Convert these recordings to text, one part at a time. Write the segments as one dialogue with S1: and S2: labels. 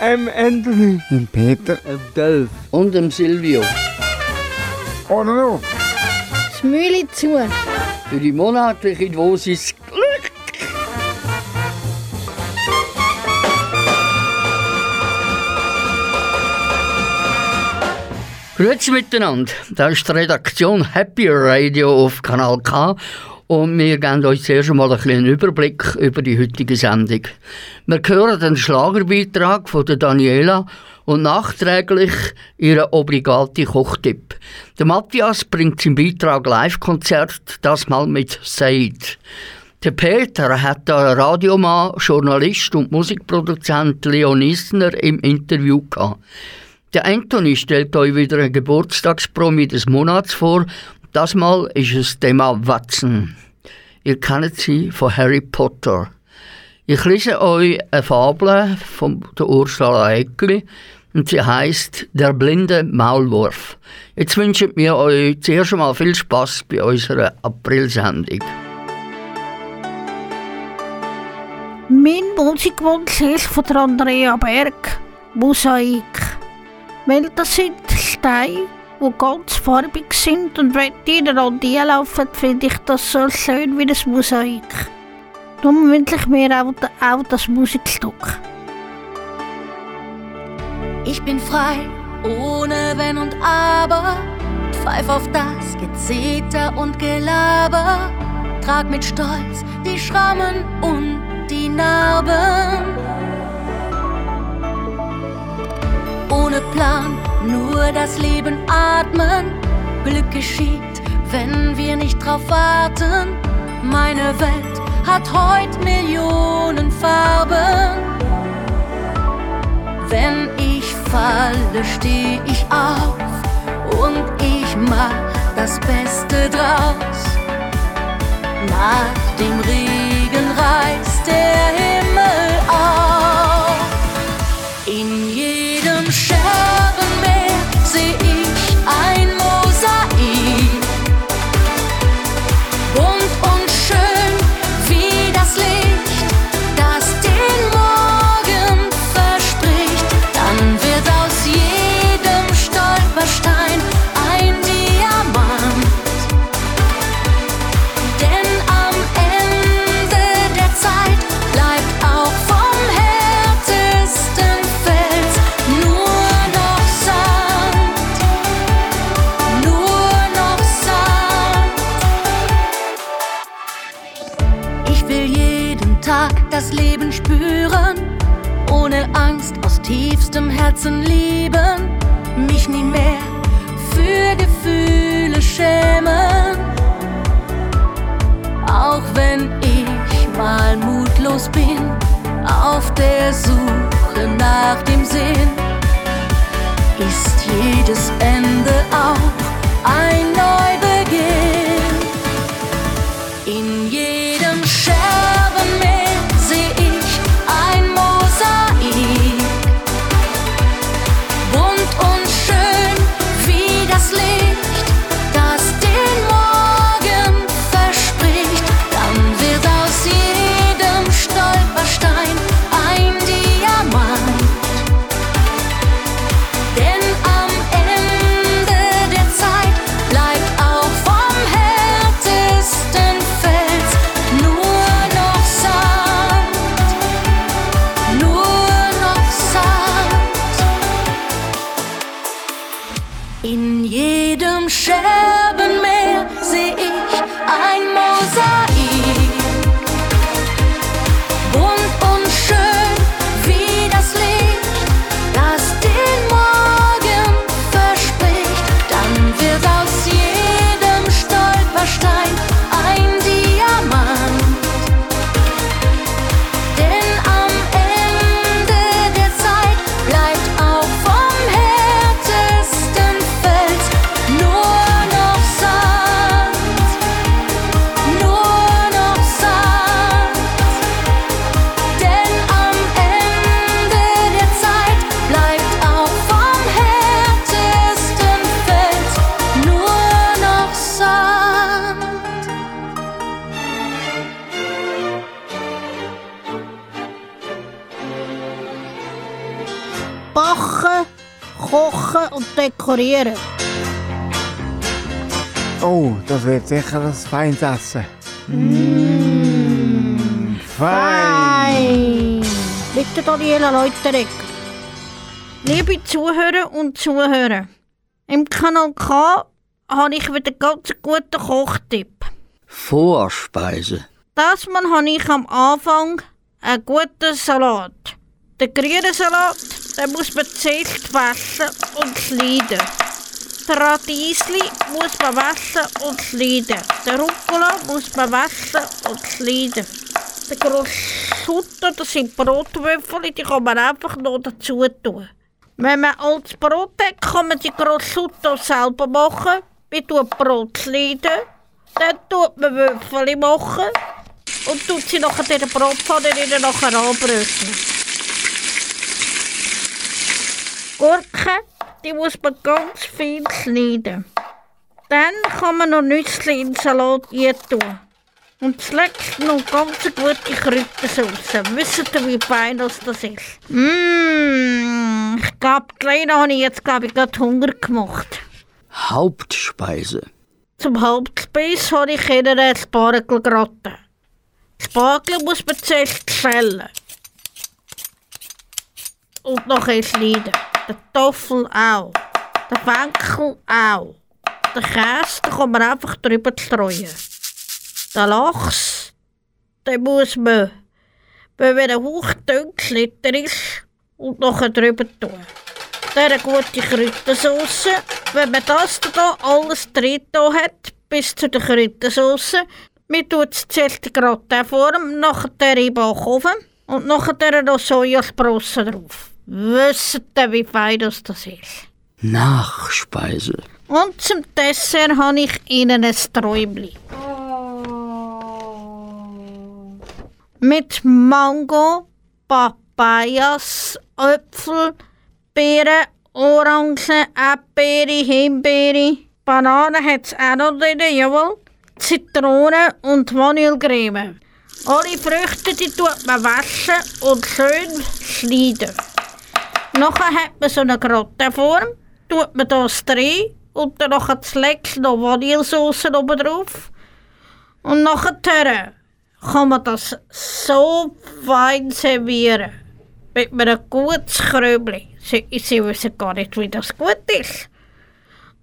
S1: M. Anthony. Im Peter.
S2: Im Delf. Und dem Silvio.
S1: Oder noch?
S3: Das Mühle zu.
S2: Für die monatliche Dosis Glück. Grüezi miteinander. Das ist die Redaktion Happy Radio auf Kanal K und wir geben euch zuerst einmal ein einen Überblick über die heutige Sendung. Wir hören den Schlagerbeitrag von der Daniela und nachträglich ihren obligaten Kochtipp. Der Matthias bringt seinen Beitrag Live-Konzert, das mal mit Said. Der Peter hat den Radiomann, Journalist und Musikproduzent Leon Isner im Interview gehabt. Der Anthony stellt euch wieder einen Geburtstagspromi des Monats vor. Das Mal ist es Thema Watson. Ihr kennt sie von Harry Potter. Ich lese euch eine Fabel von der Ursula Eckli und sie heißt Der blinde Maulwurf. Jetzt wünschen wir euch zuerst einmal viel Spaß bei unserer Aprilsendung.
S3: Mein Musikwunsch ist von der Andrea Berg. Mosaik. Weil das sind Steine, die ganz farbig sind und wenn die ineinander laufen, finde ich das so schön wie das Mosaik. Darum wünsche ich mir auch, auch das Musikstück.
S4: Ich bin frei, ohne Wenn und Aber. Pfeif auf das Gezeter und Gelaber. Trag mit Stolz die Schrammen und die Narben. Ohne Plan, nur das Leben atmen. Glück geschieht, wenn wir nicht drauf warten. Meine Welt hat heute Millionen Farben. Wenn ich falle, steh ich auf und ich mach das Beste draus. Nach dem Regen reißt der Himmel tiefstem Herzen lieben, mich nie mehr für Gefühle schämen. Auch wenn ich mal mutlos bin, auf der Suche nach dem Sinn, ist jedes Ende auch ein
S3: dekorieren.
S1: Oh, das wird sicher ein feines Essen. Mmh, fein!
S3: Bitte Daniela Leuteregger. Liebe Zuhörer und Zuhörer, im Kanal K habe ich wieder ganz guten Kochtipp.
S2: Vorspeise.
S3: Das Mal habe ich am Anfang einen guten Salat. Der grüne Salat, den muss man zuerst waschen und schneiden. Der Radiesli muss man waschen und schneiden. Der Rucola muss man waschen und schneiden. Der Prosciutto, das sind Brotwürfel, die kann man einfach noch dazu tun. Wenn man altes Brot hat, kann man die Prosciutto selber machen. Man tut Brot schneiden, dann tut man Würfel machen und tut sie nachher in der Brotpfanne nachher. Gurken, die muss man ganz fein schneiden. Dann kann man noch Nüsse in den Salat tun. Und zuletzt noch ganz gute Kräutersauce. Wisst ihr, wie fein das ist? Mmh, ich glaube, kleiner habe ich jetzt glaub ich, gerade Hunger gemacht.
S2: Hauptspeise.
S3: Zum Hauptspeis habe ich ihnen einen Spargel geraten. Spargel muss man zuerst schälen. Und nachher schneiden. Der Toffel auch. Der Fenkel auch. Der Käse, den kann man einfach drüber streuen. Der Lachs, den muss man, wenn er hochdünkel ist, und nachher drüber tun. Eine gute Kräutersauce. Wenn man das hier alles drin hat, bis zu der Kräutersauce, man tut es zuerst die Gratin-Form, nachher in den Backofen und nachher noch Sojasprossen drauf. Wisst ihr, wie fein das ist?
S2: Nachspeise.
S3: Und zum Dessert habe ich Ihnen ein Träumchen. Mit Mango, Papayas, Äpfel, Beeren, Orangen, Erdbeere, Himbeere. Bananen hat es auch noch drin, jawohl. Zitrone und Vanillecreme. Alle Früchte die tut man waschen und schön schneiden. Nachher hat man so eine Grottenform, tut man das drin und dann nachher zuletzt noch Vanillesauce oben drauf. Und nachher kann man das so fein servieren. Mit einem guten Kröbli. Sie, sie wissen gar nicht, wie das gut ist.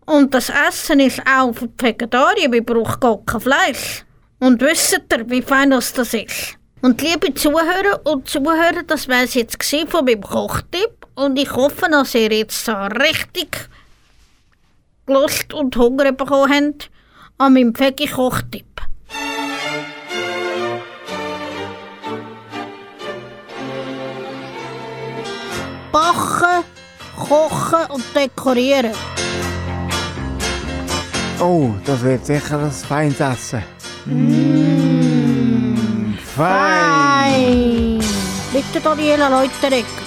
S3: Und das Essen ist auch für die Vegetarier, wir brauchen gar kein Fleisch. Und wisst ihr, wie fein das ist? Und liebe Zuhörer und Zuhörer, das war es jetzt von meinem Kochtipp. Und ich hoffe, dass ihr jetzt so richtig Lust und Hunger bekommen habt an meinem Veggie-Kochtipp. Backen, kochen und dekorieren.
S1: Oh, das wird sicher ein feines Essen. Mmh, fein!
S3: Bitte Daniela Leuteregger.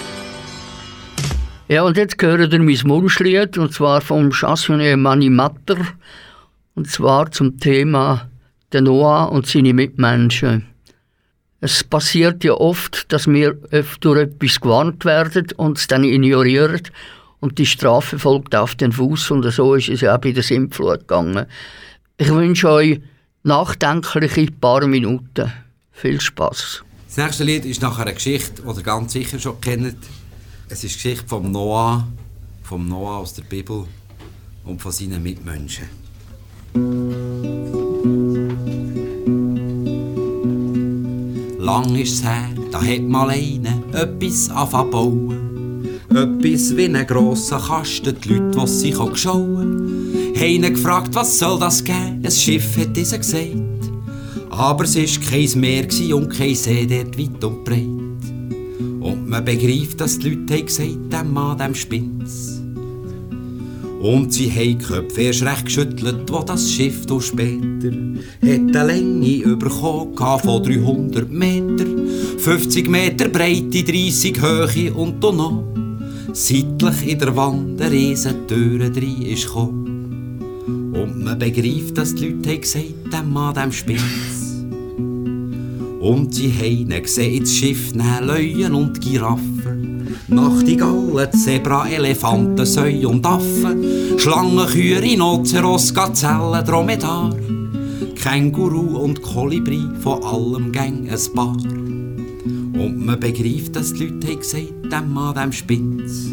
S2: Ja, und jetzt hören ihr mein Wunschlied, und zwar vom Chansonnier Manni Matter, und zwar zum Thema der Noah und seine Mitmenschen. Es passiert ja oft, dass wir durch etwas gewarnt werden und es dann ignorieren und die Strafe folgt auf den Fuß und so ist es ja auch bei der Sintflut gegangen. Ich wünsche euch nachdenkliche paar Minuten. Viel Spaß.
S5: Das nächste Lied ist nachher eine Geschichte, die ihr ganz sicher schon kennt. Es ist die Geschichte vom Noah, vom Noah aus der Bibel und von seinen Mitmenschen. Lang ist's her, da hat mal einer etwas angefangen etwas wie einen grossen Kasten, die Leute, die sich schauen, haben ihn gefragt, was soll das geben? Ein Schiff hat dieser gesagt. Aber es war kein Meer und kein See dort weit und breit. Und man begreift, dass die Leute haben gesagt, dem Mann, dem spinnt's. Und sie haben die Köpfe erst recht geschüttelt, wo das Schiff durch später hat eine Länge bekommen von 300 Meter, 50 Meter Breite, 30 Höhe und dann noch seitlich in der Wand eine riesen Türe rein ist gekommen. Und man begreift, dass die Leute haben gesagt, dem Mann, dem Spitz. Und sie haben gesehen, das Schiff nehmen Löwen und Giraffen. Nachtigallen, Zebra, Elefanten, Säu und Affen, Schlangen, Kühe, Rhinoceros, Gazellen, Dromedar, Känguru und Kolibri, von allem gang ein paar. Und man begreift, dass die Leute haben dem Mann, dem Spitz.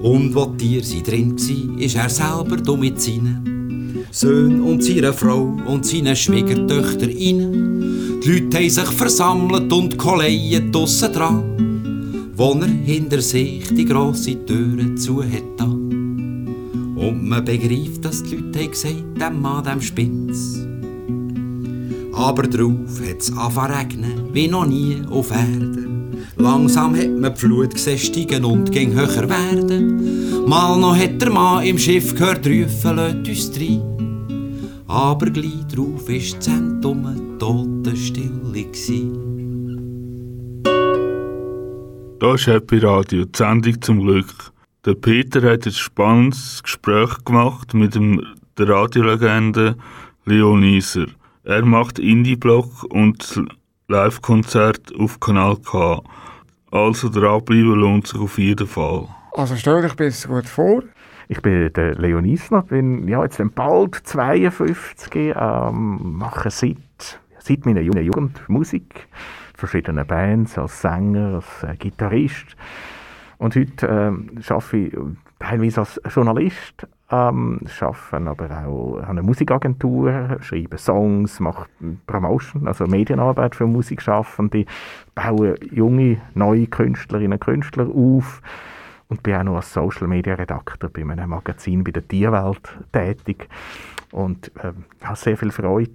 S5: Und wo die Tiere drin waren, ist er selber dumm mit seinen Söhnen und seiner Frau und seinen Schwiegertöchter rein. Die Leute haben sich versammelt und Kollegen draussen dran, wo er hinter sich die grosse Türe zu hat. Und man begreift, dass die Leute haben gesagt, dem Mann, dem Spitz. Aber drauf hat's angefangen regnen, wie noch nie auf Erden. Langsam hat man die Flut gesehen steigen und ging höher werden. Mal noch hat der Mann im Schiff gehört rufen, lädt uns rein. Aber gleich drauf ist das Zentrum Totenstille gsi.
S6: Da ist Happy Radio, die Sendung zum Glück. Der Peter hat ein spannendes Gespräch gemacht mit dem, der Radiolegende Leon Iser. Er macht Indie-Block und Live-Konzert auf Kanal K. Also dranbleiben lohnt sich auf jeden Fall.
S1: Also stell dich besser gut vor.
S7: Ich bin der Leon Isner, bin ja, jetzt bald 52, ähm, mache seit, seit meiner Jugend Musik, verschiedene Bands, als Sänger, als äh, Gitarrist. Und heute äh, arbeite ich teilweise als Journalist, ähm, arbeite aber auch an einer Musikagentur, schreibe Songs, mache Promotion, also Medienarbeit für Musikschaffende, baue junge, neue Künstlerinnen und Künstler auf und bin auch noch als Social Media Redakteur bei einem Magazin bei der Tierwelt tätig und äh, habe sehr viel Freude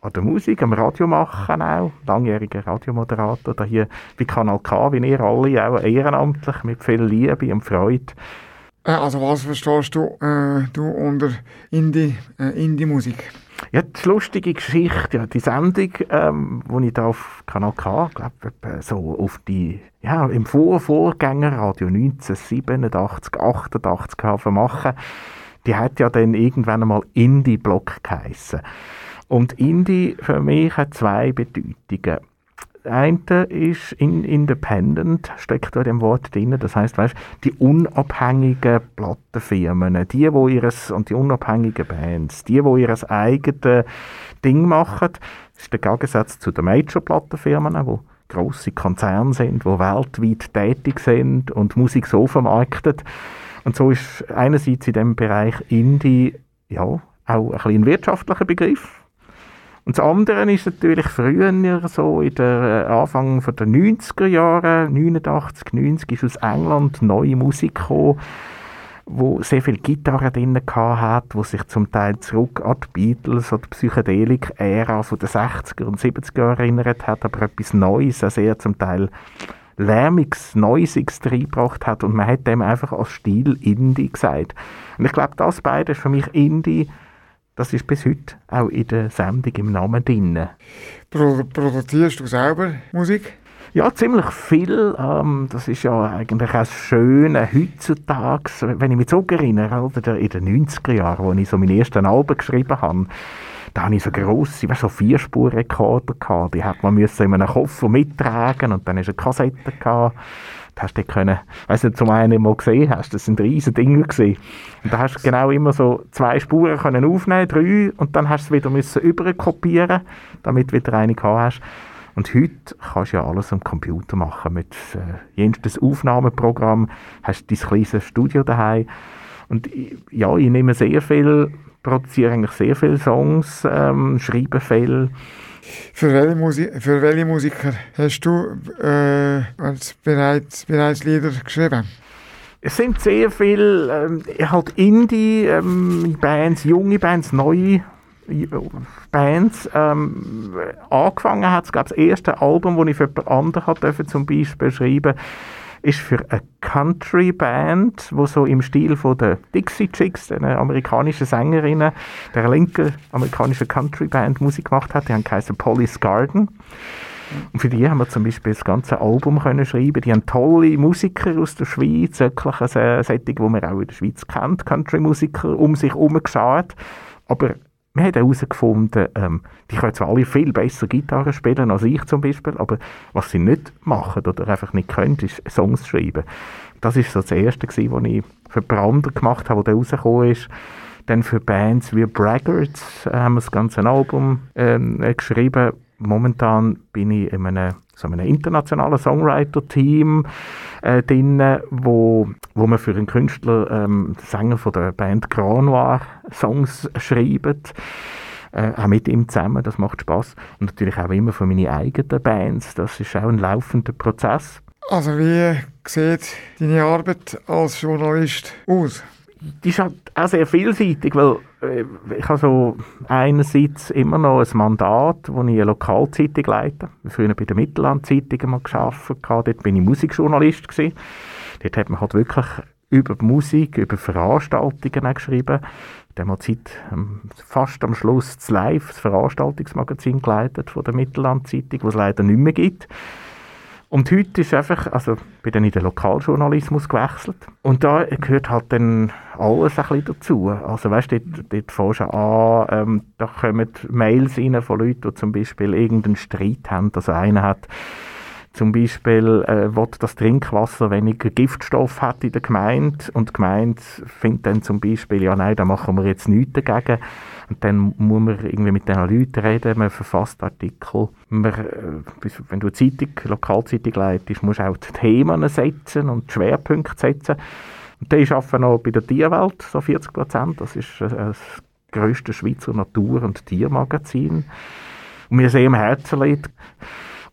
S7: an der Musik, am Radio machen auch, langjähriger Radiomoderator da hier bei Kanal K, wie ihr alle, auch ehrenamtlich, mit viel Liebe und Freude.
S1: Äh, also was verstehst du, äh, du unter Indie, äh, Indie-Musik?
S7: Ja, die lustige Geschichte, ja, die Sendung, ähm, die ich da auf Kanal K, glaube so auf die, ja, im Vor Vorgängerradio 1987, 88 machen, die hat ja dann irgendwann einmal Indie-Block geheissen. Und Indie für mich hat zwei Bedeutungen. Eine ist in independent, steckt da dem Wort drin. Das heißt, weißt, die unabhängigen Plattenfirmen, die, wo ihres, und die unabhängigen Bands, die, wo ihres eigenes Ding machen, das ist der Gegensatz zu den Major-Plattenfirmen, wo grosse Konzerne sind, wo weltweit tätig sind und Musik so vermarkten. Und so ist einerseits in dem Bereich Indie ja auch ein, ein wirtschaftlicher Begriff. Und das andere ist natürlich früher so, in der äh, Anfang der 90er Jahre, 89, 90, ist aus England neue Musik gekommen, wo sehr viel Gitarre drin hat, wo sich zum Teil zurück an die Beatles oder Psychedelik-Ära den 60er und 70er Jahren erinnert hat, aber etwas Neues, also sehr zum Teil Lärmiges, Neusiges reingebracht hat und man hat dem einfach als Stil Indie gesagt. Und ich glaube, das beide ist für mich Indie, das ist bis heute auch in der Sendung im Namen drin.
S1: Pro produzierst du selber Musik?
S7: Ja, ziemlich viel. Ähm, das ist ja eigentlich auch schön heutzutage, wenn ich mich zurückerinnere, oder in den 90er Jahren, als ich so meine ersten Alben geschrieben habe, da hatte ich so grosse, weißt, so Vierspurrekorder gehabt. Die hat man müssen in einem Koffer mittragen und dann ist eine Kassette gehabt. Da hast du können, weißt du, zum einen mal gesehen hast, das sind riesige Dinge gesehen. Und da hast du genau immer so zwei Spuren können aufnehmen, drei, und dann hast du es wieder müssen überkopieren, damit du wieder eine gehabt hast. Und heute kannst du ja alles am Computer machen. Mit äh, jenstes Aufnahmeprogramm hast du dein kleines Studio daheim. Und ja, ich nehme sehr viel produziere eigentlich sehr viele Songs, ähm, schreibe viel.
S1: Für welche, Musi für welche Musiker hast du äh, bereits, bereits Lieder geschrieben?
S7: Es sind sehr viele ähm, halt Indie-Bands, ähm, junge Bands, neue Bands. Ähm, angefangen hat es, glaube das erste Album, das ich für andere hat, zum Beispiel schreiben ist für eine Country-Band, wo so im Stil von der Dixie Chicks, einer amerikanischen Sängerin, der linke amerikanische Country-Band Musik gemacht hat. Die haben geheißen Polly's Garden. Und für die haben wir zum Beispiel das ganze Album können schreiben. Die haben tolle Musiker aus der Schweiz, wirklich ein Setting, wo man auch in der Schweiz kennt, Country-Musiker um sich herum geschaut. Aber wir haben herausgefunden, ähm, die können zwar alle viel besser Gitarre spielen als ich zum Beispiel, aber was sie nicht machen oder einfach nicht können, ist Songs schreiben. Das ist so das Erste, was ich für Brander gemacht habe, der rausgekommen ist. Dann für Bands wie Braggarts äh, haben wir das ganze Album ähm, äh, geschrieben. Momentan bin ich in einem, so einem internationalen Songwriter-Team äh, drin, wo, wo man für einen Künstler, ähm, Sänger von der Band Grand Noir, Songs schreibt. Äh, auch mit ihm zusammen, das macht Spaß Und natürlich auch immer für meine eigenen Bands, das ist auch ein laufender Prozess.
S1: Also wie sieht deine Arbeit als Journalist aus?
S7: Die ist halt auch sehr vielseitig, weil äh, ich habe so einerseits immer noch ein Mandat, wo ich eine Lokalzeitung leite. Früher bei der Mittellandzeitung mal gearbeitet. Dort bin ich Musikjournalist gewesen. Dort hat man halt wirklich über die Musik, über Veranstaltungen geschrieben. Dann wir Zeit ähm, fast am Schluss das Live, das Veranstaltungsmagazin geleitet von der Mittellandzeitung, was es leider nicht mehr gibt. Und heute ist einfach, also bin dann in den Lokaljournalismus gewechselt. Und da gehört halt dann alles ein bisschen dazu. Also weißt du, dort, dort fährst du an, ähm, da kommen Mails rein von Leuten, die zum Beispiel irgendeinen Streit haben. Also einer hat zum Beispiel äh, will das Trinkwasser weniger Giftstoff hat in der Gemeinde und die Gemeinde findet dann zum Beispiel, ja nein, da machen wir jetzt nichts dagegen. Und dann muss man irgendwie mit diesen Leuten reden, man verfasst Artikel. Man, äh, wenn du eine Zeitung, Lokalzeitung leitest, musst du auch die Themen setzen und die Schwerpunkte setzen. Und dann arbeite ich noch bei der Tierwelt, so 40 Prozent. Das ist äh, das grösste Schweizer Natur- und Tiermagazin. Und mir sehr am Herzen liegt.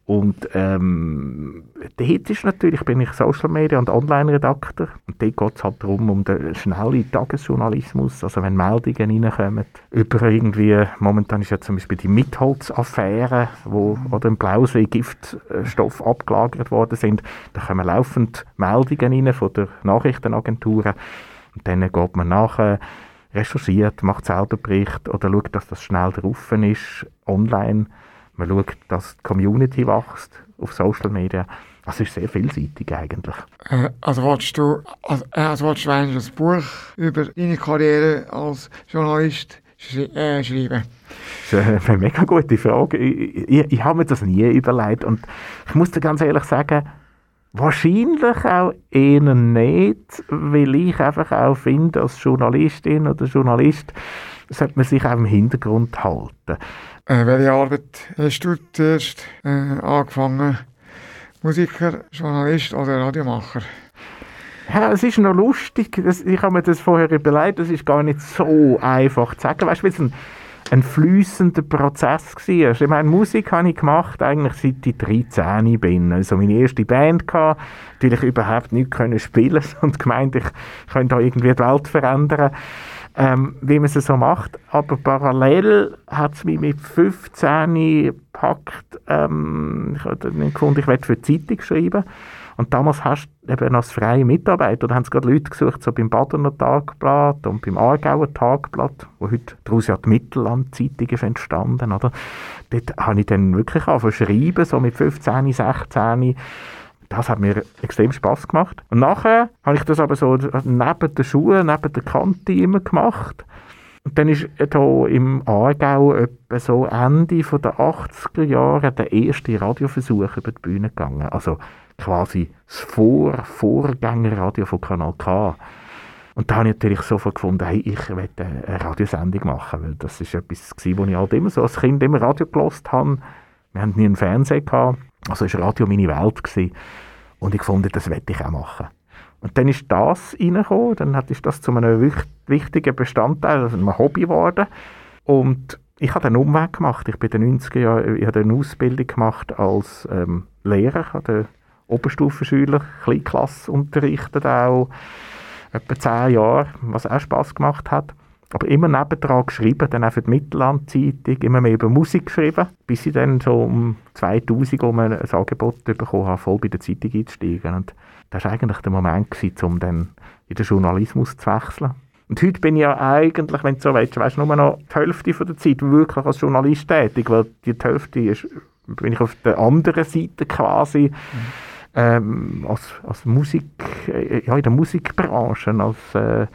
S7: Und ähm, dort ist natürlich, bin ich Social Media und Online-Redakteur. Und dort geht es halt darum, um den schnellen Tagesjournalismus. Also wenn Meldungen reinkommen, über irgendwie, momentan ist ja zum Beispiel die Mitholz-Affäre, wo oder im Blausee Giftstoff abgelagert worden sind, da kommen laufend Meldungen rein von der Nachrichtenagenturen. Und dann geht man nachher, recherchiert, macht selber Bericht oder schaut, dass das schnell drauf ist, online man schaut, dass die Community wächst auf Social Media. Das ist sehr vielseitig eigentlich.
S1: Äh, also wolltest du, also, äh, also wolltest du ein Buch über deine Karriere als Journalist schri äh, schreiben?
S7: Das ist eine mega gute Frage. Ich, ich, ich habe mir das nie überlegt und ich muss dir ganz ehrlich sagen, Wahrscheinlich auch eher nicht, weil ich einfach auch finde, als Journalistin oder Journalist sollte man sich auch im Hintergrund halten.
S1: Äh, welche Arbeit hast du zuerst äh, angefangen? Musiker, Journalist oder Radiomacher?
S7: Ja, es ist noch lustig. Das, ich habe mir das vorher überlegt. Das ist gar nicht so einfach zu sagen. Weißt du, es ein, ein fließender Prozess war. Ich meine, Musik habe ich gemacht, eigentlich seit ich 13 bin. Also meine erste Band hatte, natürlich überhaupt nicht können spielen und gemeint, ich könnte da irgendwie die Welt verändern ähm, wie man es so macht. Aber parallel hat es mich mit 15 gepackt, ähm, ich habe nicht gefunden, ich werde für die Zeitung schreiben. Und damals hast du eben als freie Mitarbeiter, da haben sie gerade Leute gesucht, so beim Badener Tagblatt und beim Aargauer Tagblatt, wo heute daraus ja die Mittelland-Zeitung ist entstanden, oder? Dort habe ich dann wirklich angefangen schreiben, so mit 15, 16, das hat mir extrem Spaß gemacht. Und nachher habe ich das aber so neben der Schule, neben der Kante immer gemacht. Und dann ist hier im Aargau etwa so Ende der 80er Jahre der erste Radioversuch über die Bühne gegangen. Also quasi das Vor Vorgängerradio von Kanal K. Und da habe ich natürlich sofort gefunden, hey, ich möchte eine Radiosendung machen, weil das ist etwas, was ich halt immer so als Kind immer Radio gelost habe. Wir hatten nie einen Fernseher. Also war Radio meine Welt. Gewesen. Und ich fand, das werde ich auch machen. Und dann ist das reingekommen, dann ist das zu einem wichtigen Bestandteil, also einem Hobby geworden. Und ich habe einen Umweg gemacht. Ich bin in den 90er Jahren, ich habe eine Ausbildung gemacht als ähm, Lehrer. Ich habe Oberstufenschüler, Kleinklasse unterrichtet auch, etwa zehn Jahre, was auch Spass gemacht hat. Aber immer nebendran geschrieben, dann auch für die Mittellandzeitung, immer mehr über Musik geschrieben, bis ich dann so um 2000 um ein Angebot bekommen habe, voll bei der Zeitung einzusteigen. Und das war eigentlich der Moment, gewesen, um dann in den Journalismus zu wechseln. Und heute bin ich ja eigentlich, wenn du so willst, weißt, nur noch die Hälfte von der Zeit wirklich als Journalist tätig, weil die Hälfte ist, bin ich auf der anderen Seite quasi, mhm. ähm, als, als Musik, äh, ja, in der Musikbranche, als äh, äh,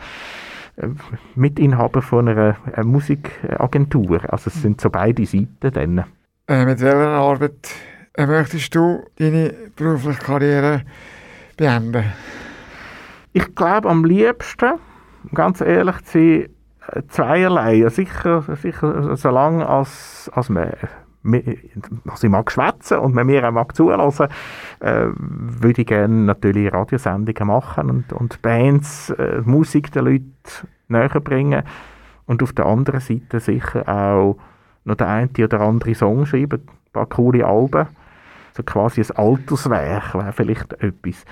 S7: Mitinhaber von einer, einer Musikagentur. Also es sind so beide Seiten dann.
S1: Äh, mit welcher Arbeit äh, möchtest du deine berufliche Karriere beenden?
S7: Ich glaube am liebsten, ganz ehrlich zu sein, äh, zweierlei. Sicher, sicher solange als, als man also ich mag schwätzen und man mir auch mag zulassen, äh, würde ich gerne natürlich Radiosendungen machen und, und Bands, äh, Musik den Leuten näher bringen und auf der anderen Seite sicher auch noch der eine oder andere Song schreiben, ein paar coole Alben, so quasi ein Alterswerk wäre vielleicht etwas.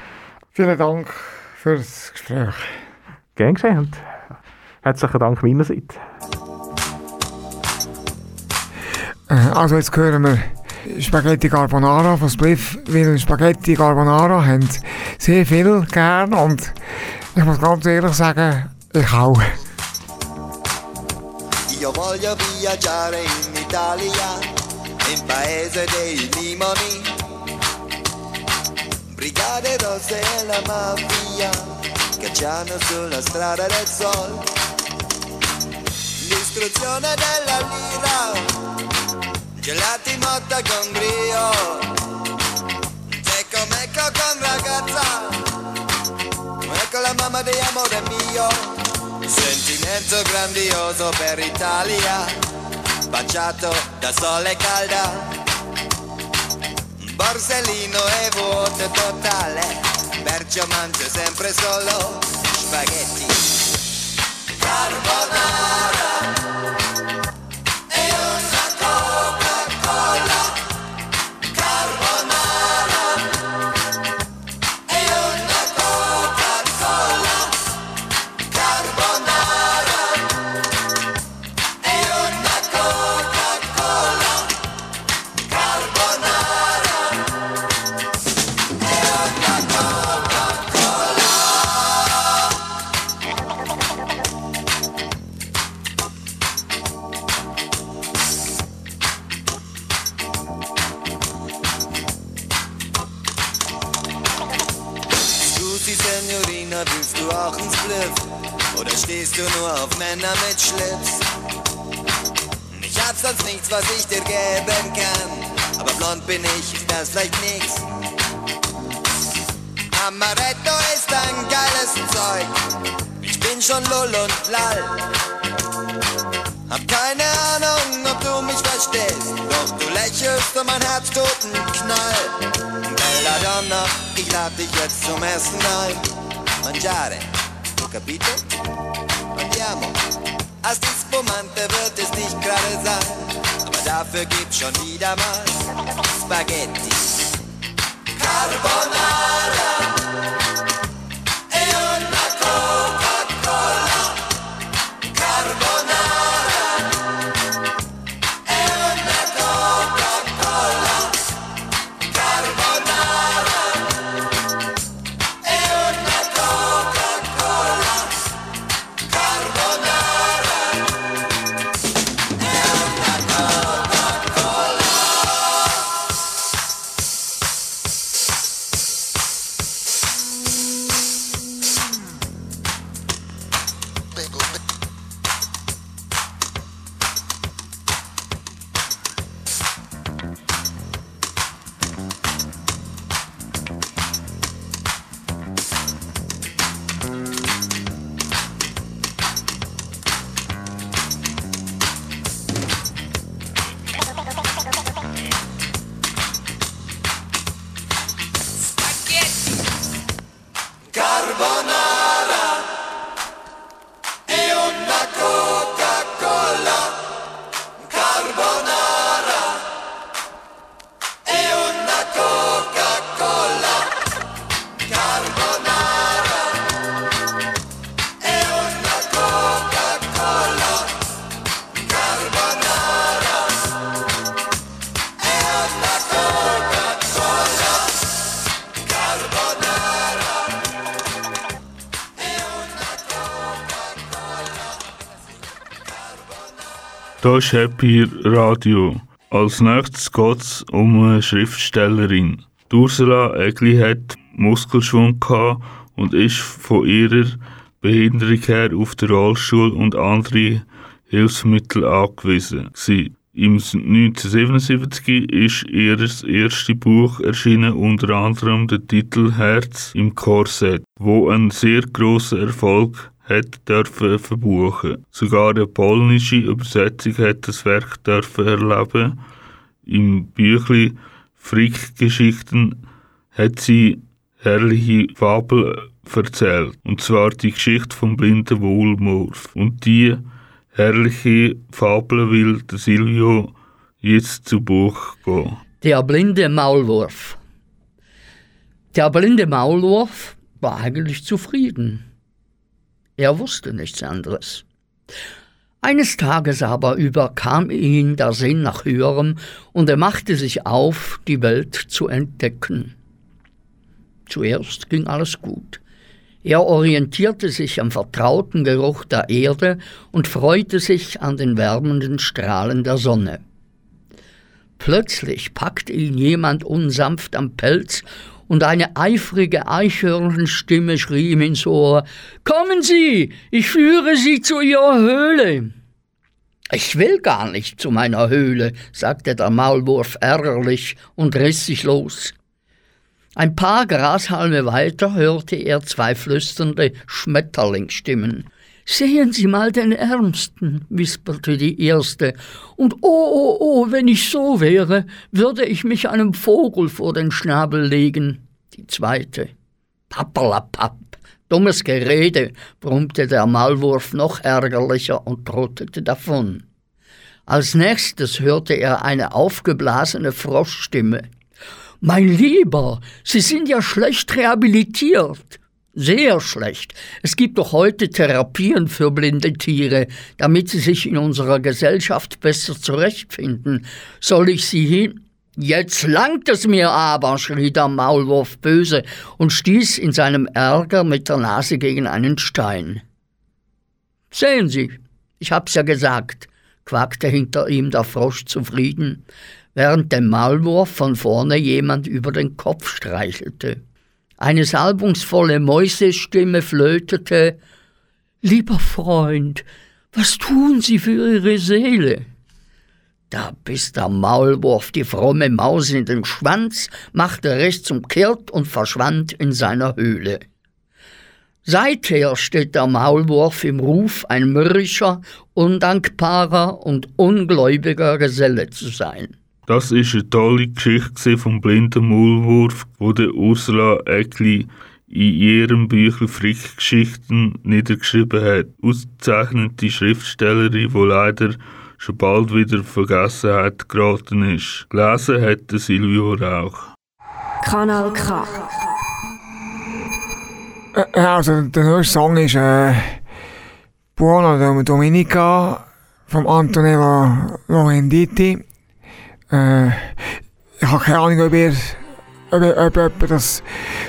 S1: Vielen Dank für das Gespräch.
S7: Gern geschehen und herzlichen Dank meinerseits.
S1: Äh, also jetzt hören wir Spaghetti Carbonara von Spliff, weil Spaghetti Carbonara haben sehr viel gern und ich muss ganz ehrlich sagen, ich auch.
S8: Io voglio viaggiare in Italia, in paese dei limoni, brigate rosse e la mafia, cacciano sulla strada del sol, l'istruzione della lira Gelati motta con brio Secco mecco con ragazza Ecco la mamma di amore mio. Sentimento grandioso per Italia. Baciato da sole calda. Borsellino e vuoto totale. Perciò mangio sempre solo. Spaghetti. Carbonara Männer mit Schlips. Ich hab sonst nichts, was ich dir geben kann. Aber blond bin ich, ist das vielleicht nix. Amaretto ist ein geiles Zeug. Ich bin schon lull und lall. Hab keine Ahnung, ob du mich verstehst. Doch du lächelst und mein Herz tut einen Knall. Bella Donna, ich lad dich jetzt zum Essen ein. Mangiare, capito? Als die Spumante wird es nicht gerade sein, aber dafür gibt's schon wieder mal Spaghetti. Carbonara.
S6: Da ist Happy Radio. Als nächstes geht es um eine Schriftstellerin. Ursula Egli hat Muskelschwung und ist von ihrer Behinderung her auf den Rollstuhl und andere Hilfsmittel angewiesen. Gewesen. Im 1977 ist ihr erstes Buch erschienen, unter anderem der Titel Herz im Korsett, wo einen sehr grossen Erfolg hat dürfen verbuchen. Sogar eine polnische Übersetzung hat das Werk dürfen erleben. Im Büchli Frick-Geschichten hat sie herrliche Fabel erzählt. Und zwar die Geschichte vom blinden Wohlmorf. Und die herrliche Fabel will der Silvio jetzt zu Buch gehen.
S2: Der blinde Maulwurf. Der blinde Maulwurf war eigentlich zufrieden. Er wusste nichts anderes. Eines Tages aber überkam ihn der Sinn nach Höherem und er machte sich auf, die Welt zu entdecken. Zuerst ging alles gut. Er orientierte sich am vertrauten Geruch der Erde und freute sich an den wärmenden Strahlen der Sonne. Plötzlich packte ihn jemand unsanft am Pelz und eine eifrige Eichhörnchenstimme schrie ihm ins Ohr Kommen Sie, ich führe Sie zu Ihrer Höhle. Ich will gar nicht zu meiner Höhle, sagte der Maulwurf ärgerlich und riss sich los. Ein paar Grashalme weiter hörte er zwei flüsternde Schmetterlingsstimmen. Sehen Sie mal den Ärmsten, wisperte die erste, und oh, oh, oh, wenn ich so wäre, würde ich mich einem Vogel vor den Schnabel legen. Die zweite. Pappalapapp, dummes Gerede, brummte der Maulwurf noch ärgerlicher und trottete davon. Als nächstes hörte er eine aufgeblasene Froschstimme. Mein Lieber, Sie sind ja schlecht rehabilitiert. Sehr schlecht. Es gibt doch heute Therapien für blinde Tiere, damit sie sich in unserer Gesellschaft besser zurechtfinden. Soll ich sie hin? Jetzt langt es mir aber, schrie der Maulwurf böse und stieß in seinem Ärger mit der Nase gegen einen Stein. Sehen Sie, ich hab's ja gesagt, quakte hinter ihm der Frosch zufrieden während dem Maulwurf von vorne jemand über den Kopf streichelte. Eine salbungsvolle Mäusestimme flötete Lieber Freund, was tun Sie für Ihre Seele? Da biss der Maulwurf die fromme Maus in den Schwanz, machte rechts umkehrt und verschwand in seiner Höhle. Seither steht der Maulwurf im Ruf, ein mürrischer, undankbarer und ungläubiger Geselle zu sein.
S6: Das ist eine tolle Geschichte vom blinden Maulwurf, wo der Ursula Eckli in ihrem Büchlein Frick-Geschichten niedergeschrieben hat. Ausgezeichnete Schriftstellerin, die leider schon bald wieder Vergessenheit geraten ist. Gelesen hat Silvio Rauch.
S9: Kanal K.
S1: Äh, also, der neueste Song ist äh, Buona Domenica von Antonello Lorenditti. Äh, ich habe keine Ahnung, ob ihr, ob, ob, ob das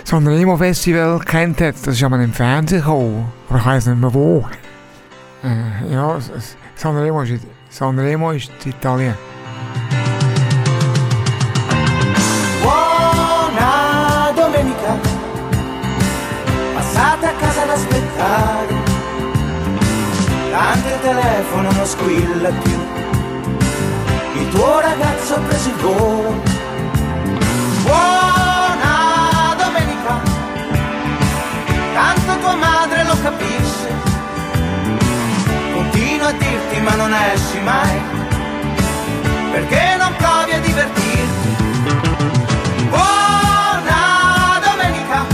S1: Sanremo Festival kennt hat. Das ist ja mal im Fernsehen gekommen. Aber ich weiß nicht mehr wo. Äh, ja, Sanremo ist, Sanremo ist in Italien.
S10: Buona domenica, passate a casa ad aspettare. Tanto il telefono non squilla più il tuo ragazzo ha preso il volo. Buona domenica, tanto tua madre lo capisce. Continua a dirti ma non esci mai, perché non provi a divertirti. Buona domenica,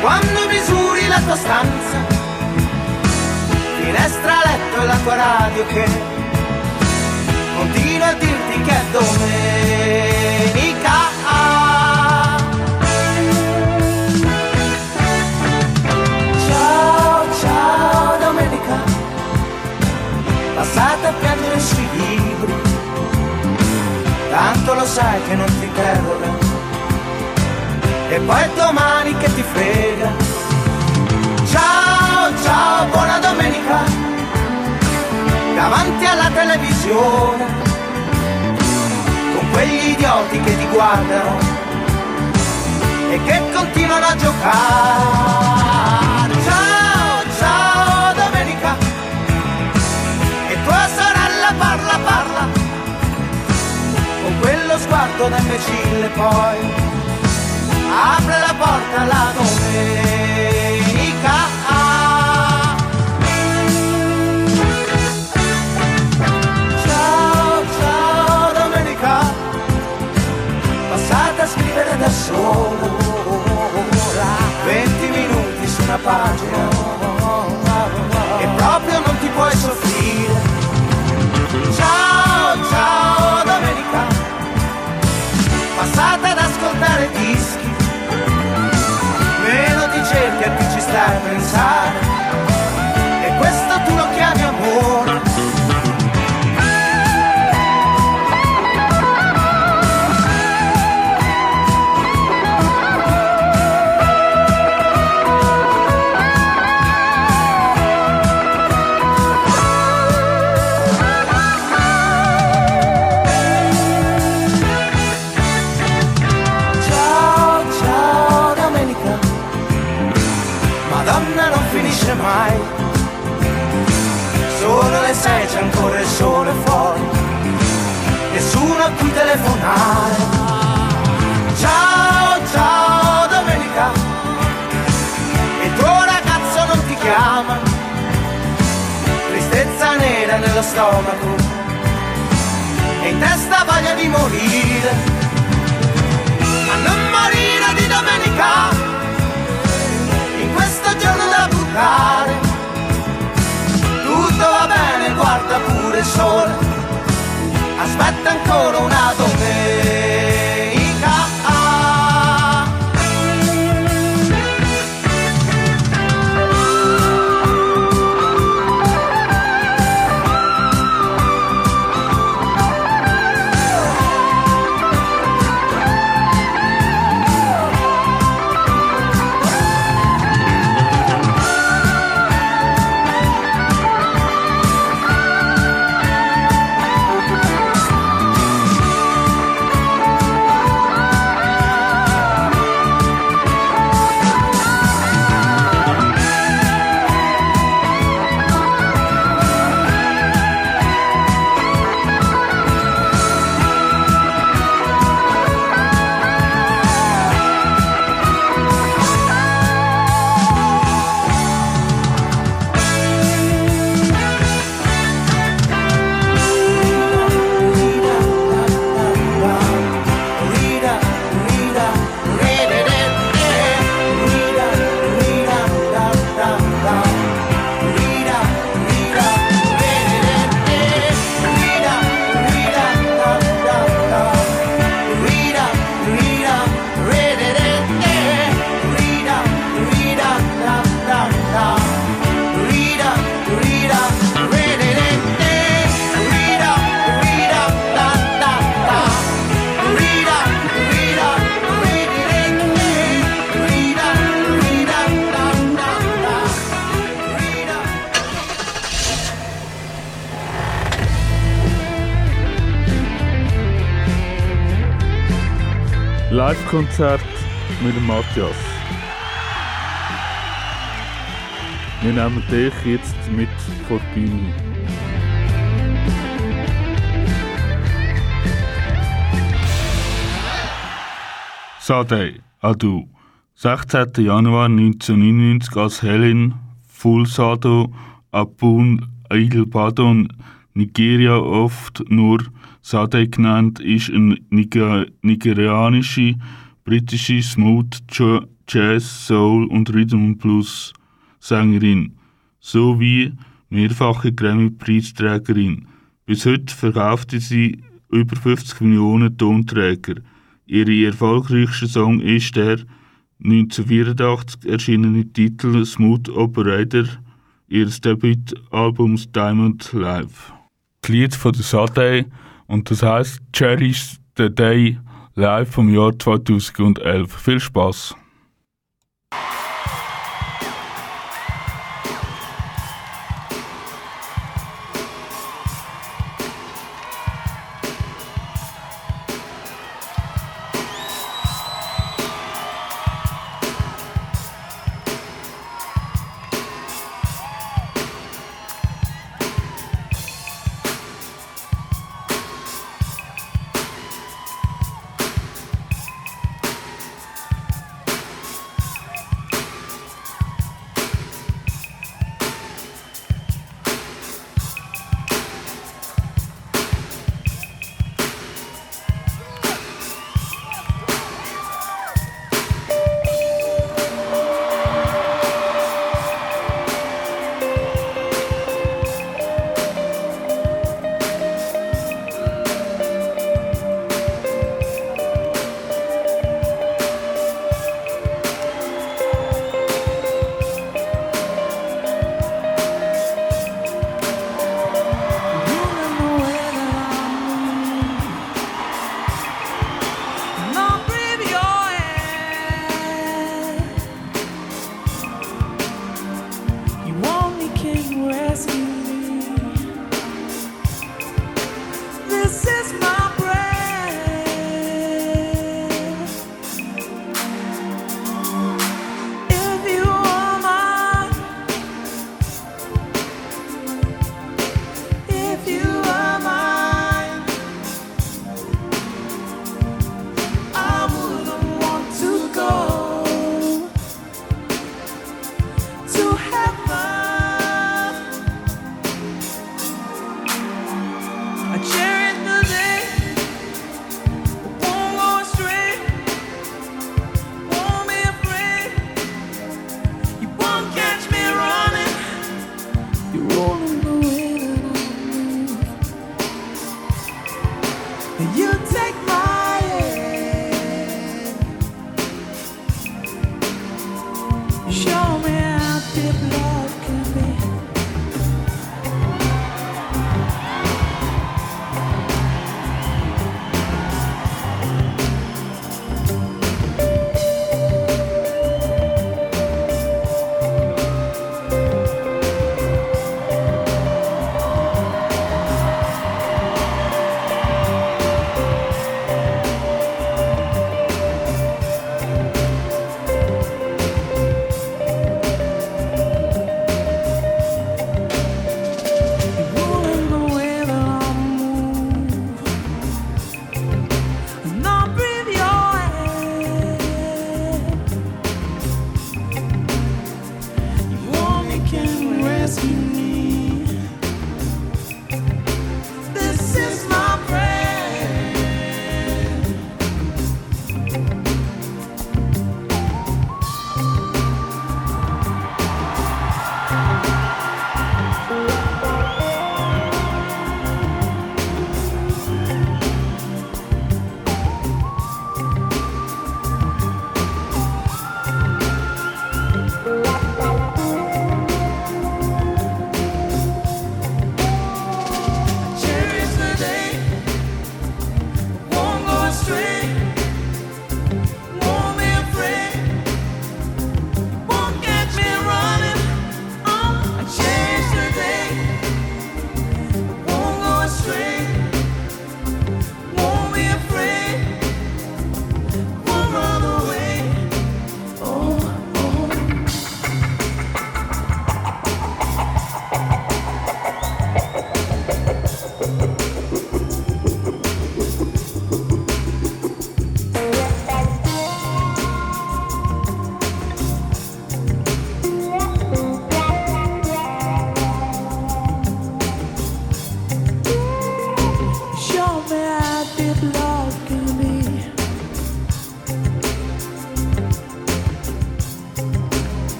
S10: quando misuri la tua stanza, finestra, letto e la tua radio che continua a dirti che è domenica. Ciao, ciao domenica, passate a piangere sui libri, tanto lo sai che non ti terrora, e poi domani che ti frega. davanti alla televisione, con quegli idioti che ti guardano e che continuano a giocare. Ciao, ciao domenica, e tua sorella parla, parla, con quello sguardo da imbecille poi, apre la porta alla domenica. Scrivere da sola, 20 minuti su una pagina. E proprio non ti puoi soffrire. Ciao, ciao domenica, passate ad ascoltare dischi, meno ti cerchi e più ci stai a pensare, telefonare. Ciao, ciao domenica, il tuo ragazzo non ti chiama, tristezza nera nello stomaco. E in testa voglia di morire. A non morire di domenica. In questo giorno da buttare tutto va bene guarda pure il sole aspetta ancora una domenica
S6: Live-Konzert mit Matthias. Wir nehmen dich jetzt mit vor die Bühne. Sadei, Adu. 16. Januar 1999 als Helen Fulsado Abun Ilbadon, Nigeria oft nur Sadei genannt, ist eine Niger nigerianische, britische Smooth Jazz, Soul und Rhythm Blues Sängerin sowie mehrfache Grammy-Preisträgerin. Bis heute verkaufte sie über 50 Millionen Tonträger. Ihr erfolgreichster Song ist der 1984 erschienene Titel Smooth Operator ihres Debütalbums Diamond Live. Lied von der Sade und das heißt Cherish the Day live vom Jahr 2011. Viel Spaß!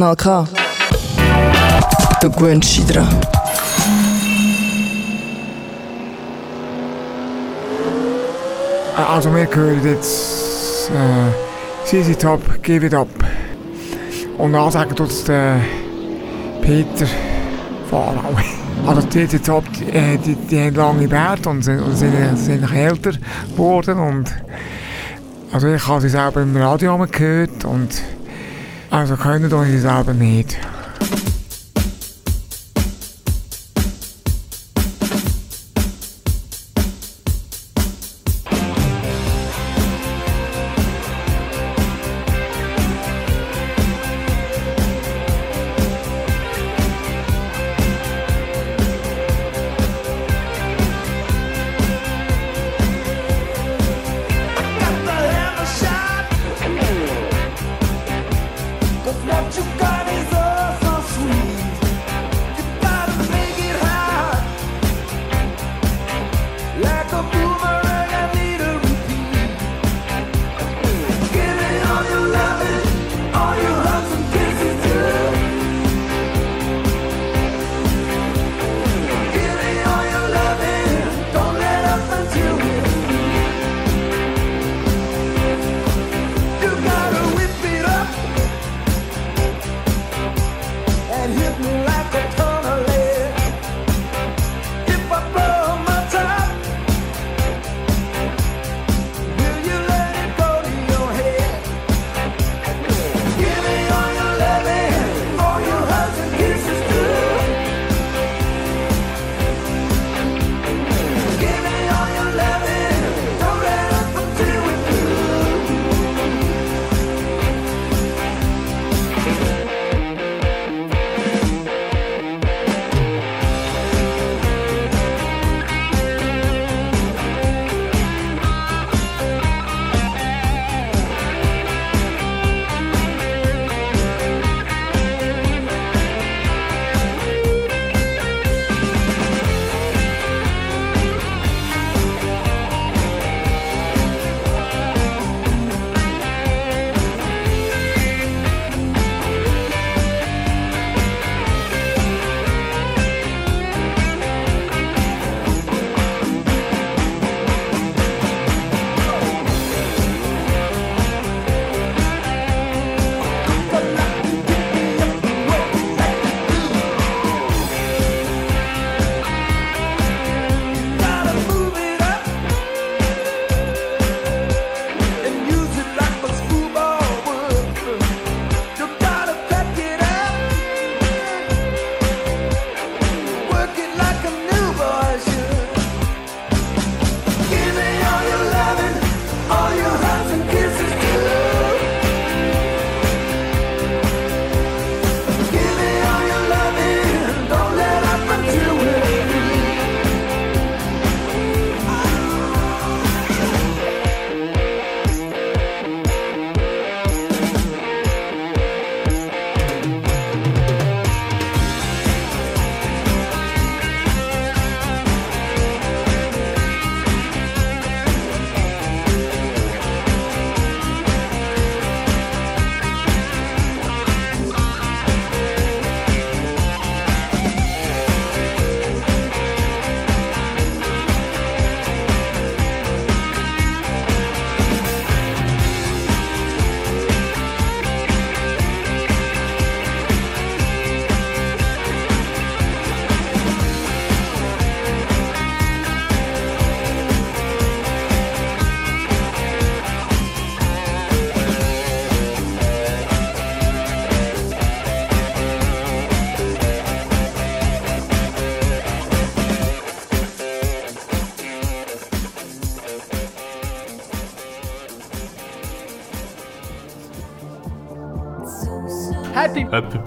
S11: Kanal K. Gewöhnst dich dran.
S12: Also wir hören jetzt äh, CC Top, Give It Up. Und ansagen tut es der Peter Fahrau. Also die CC Top, die, die, die haben lange Bärte und sind, und sind, sind älter geworden. Und also ich habe sie selber im Radio gehört und also können tun sie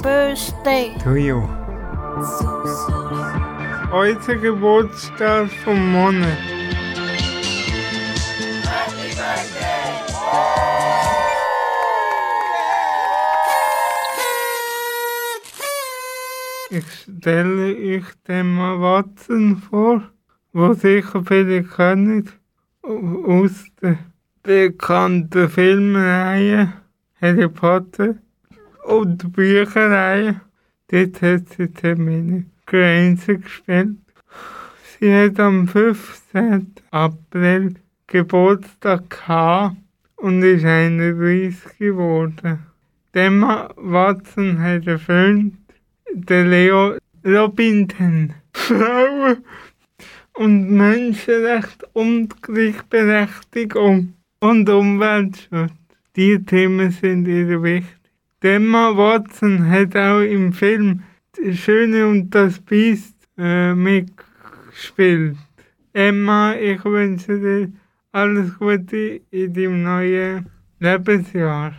S3: Birthday.
S12: To you.
S13: Heute Geburtstag vom Monat. Ich stelle euch den Watson vor, wo sicher viele kennen, aus der bekannten Filmreihe Harry Potter und Bücherei. Sie Termine Grenzen gespielt. Sie hat am 15. April Geburtstag gehabt und ist 31 geworden. Emma Watson hat Freund, der Leo Robinson. Frauen und Menschenrecht und Gleichberechtigung und Umweltschutz. Die Themen sind ihr wichtig. Emma Watson hat auch im Film Die Schöne und das Biest äh, mitgespielt. Emma, ich wünsche dir alles Gute in deinem neuen Lebensjahr.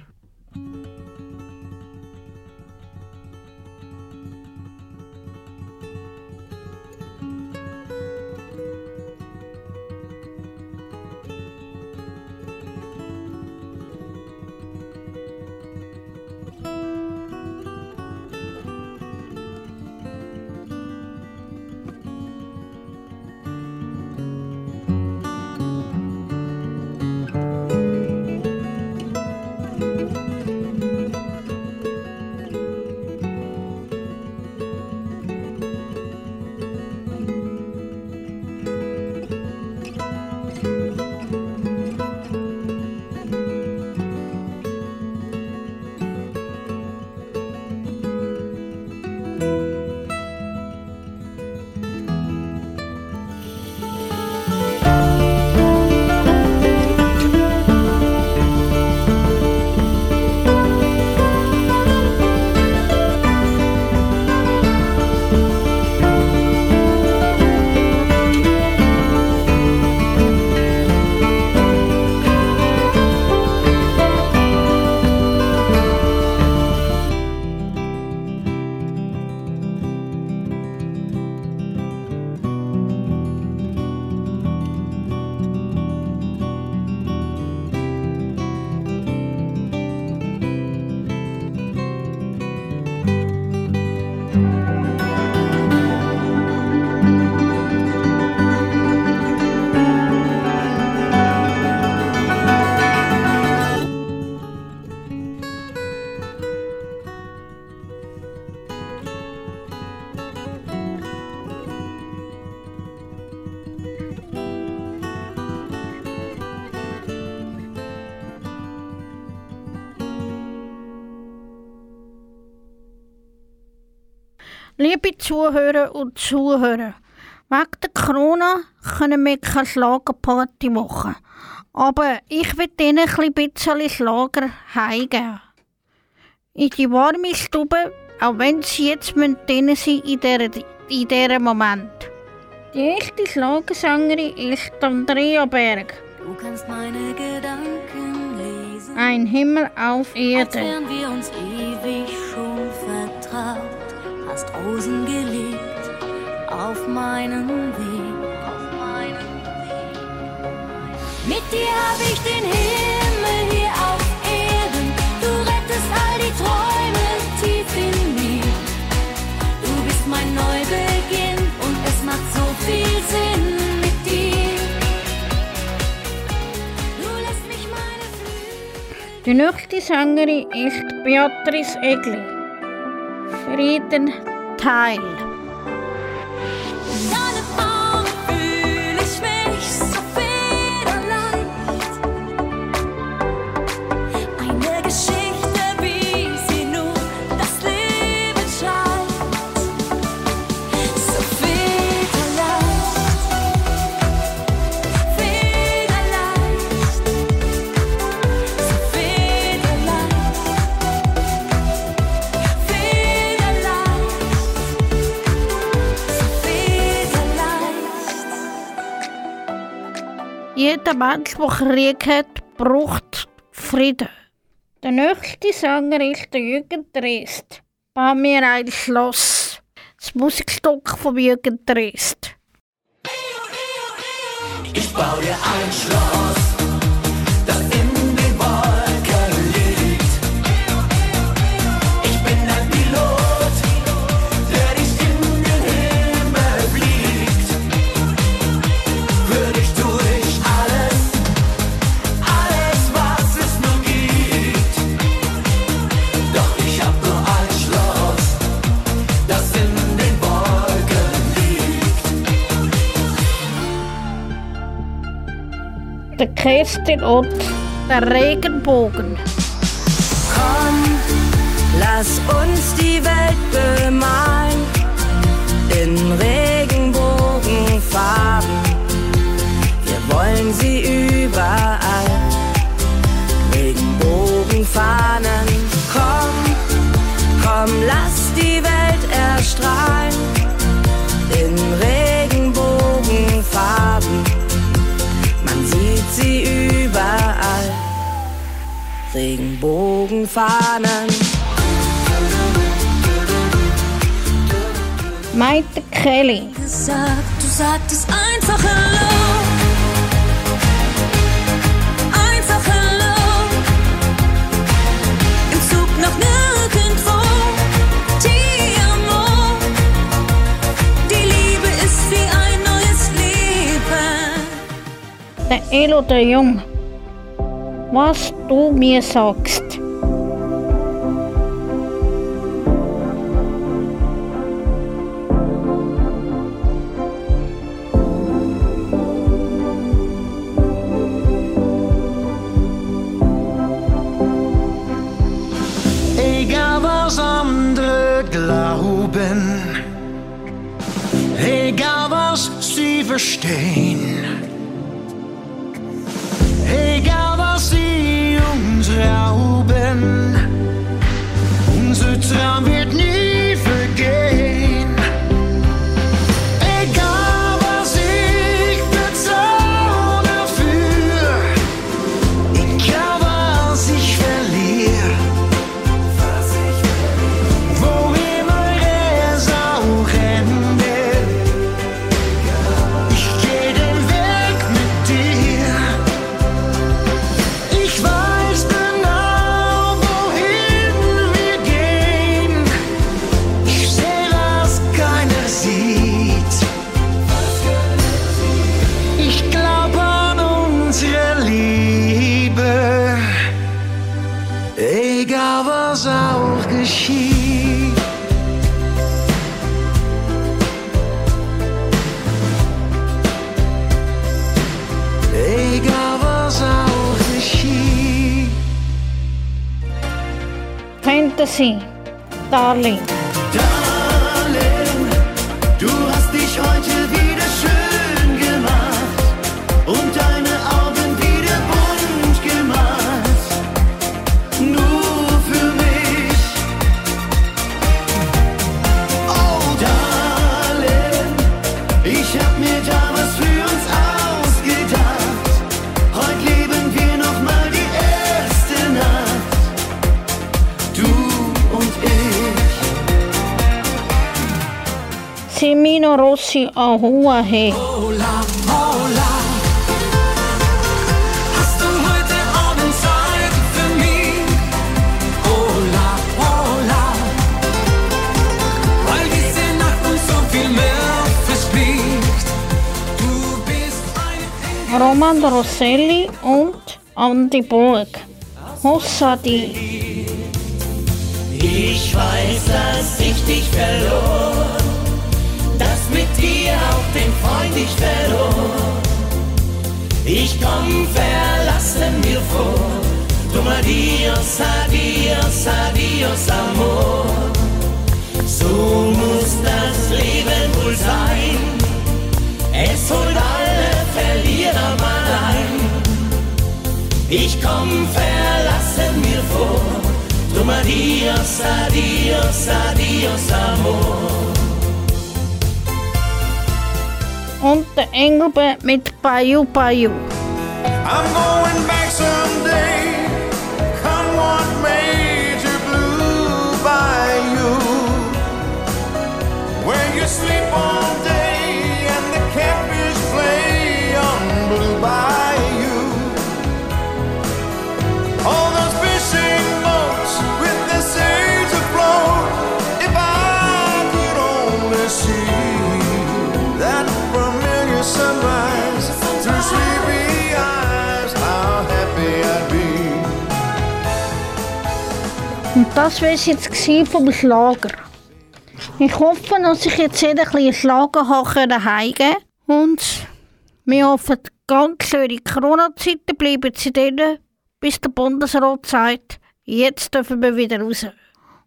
S3: Zuhörer und Zuhörer, wegen der Corona können wir keine Schlagerparty machen. Aber ich will ihnen ein bisschen Schlager heimgeben. In die warme Stube, auch wenn sie jetzt drinnen sind in diesem in dieser Moment. Die echte Schlagersängerin ist Andrea Berg.
S4: Du kannst meine Gedanken lesen.
S3: Ein Himmel auf
S4: Als
S3: Erde.
S4: wären wir uns ewig schon vertraut. Hast Rosen gelegt auf meinen Weg. Mit dir hab ich den Himmel hier auf Erden. Du rettest all die Träume tief in mir. Du bist mein Neubeginn und es macht so viel Sinn mit dir. Du lässt mich meine Flügel
S3: Die nächste Sängerin ist Beatrice Egli. Frieden Teil. Jeder Mensch, der Krieg hat, braucht Frieden. Der nächste Sänger ist der Jürgen. Bau mir ein Schloss. Das Musikstück von Jürgen Drest.
S10: Ich bau dir ein Schloss, der
S3: Kerstin und der Regenbogen.
S14: Komm, lass uns die Welt bemalen in Regenbogenfarben. Wir wollen sie überall. Regenbogenfahnen, komm, komm, lass die Welt erstrahlen in Regenbogenfarben. Regenbogenfahnen.
S3: Meinte Kelly.
S4: Gesagt, du sagtest einfach Hallo. Einfach Hallo. Im Zug noch nirgendwo. Ti. Die Liebe ist wie ein neues Leben.
S3: Der Elo der Jung. Was du mir sagst.
S12: Egal was andere glauben, egal was sie verstehen, egal was sie uns rauben, unser Traum wird nie verspricht. Du bist
S3: Roman Rosselli und Andi Burg. Hossadi.
S12: Ich weiß, dass ich dich verlor, den Freund ich verlor. Ich komm verlassen mir vor, drum adios, adios, adios, amor. So muss das Leben wohl sein, es holt alle Verlierer mal ein. Ich komm verlassen mir vor, drum adios, adios, adios, amor.
S3: Und der Engelbe mit Bayou Bayou.
S12: I'm going back someday. Come what to Blue Bayou, where you sleep all
S3: Und das war es jetzt vom Schlager. Ich hoffe, dass ich jetzt jeder ein bisschen Schlager habe können heimgeben Und wir hoffen
S4: Ganz schöne Corona-Zeiten bleiben sie drinnen, bis der Bundesrat sagt, jetzt dürfen wir wieder raus.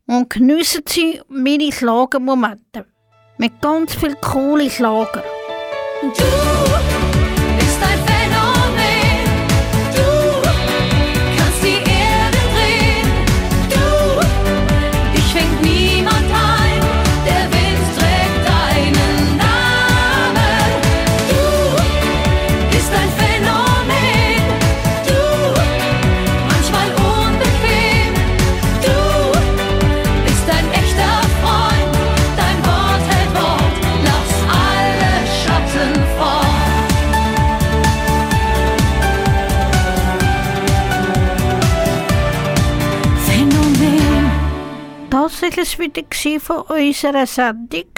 S4: Und geniessen sie meine Schlagermomente. Mit ganz viel coole Schlager. Es wieder von unserer Sendung.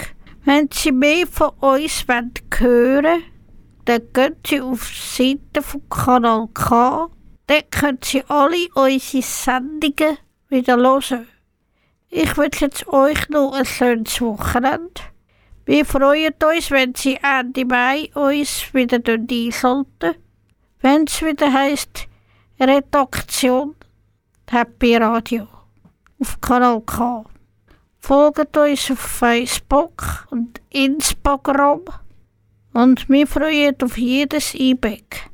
S4: Wenn Sie mehr von uns wollen hören dann gehen Sie auf die Seite von Kanal K. Dort können Sie alle unsere Sendungen wieder hören. Ich wünsche jetzt euch noch ein schönes Wochenende. Wir freuen uns, wenn Sie Ende Mai uns wieder einschalten. Wenn es wieder heisst Redaktion Happy Radio auf Kanal K. Folgt uns auf Facebook und Instagram und wir freuen auf jedes E-Back.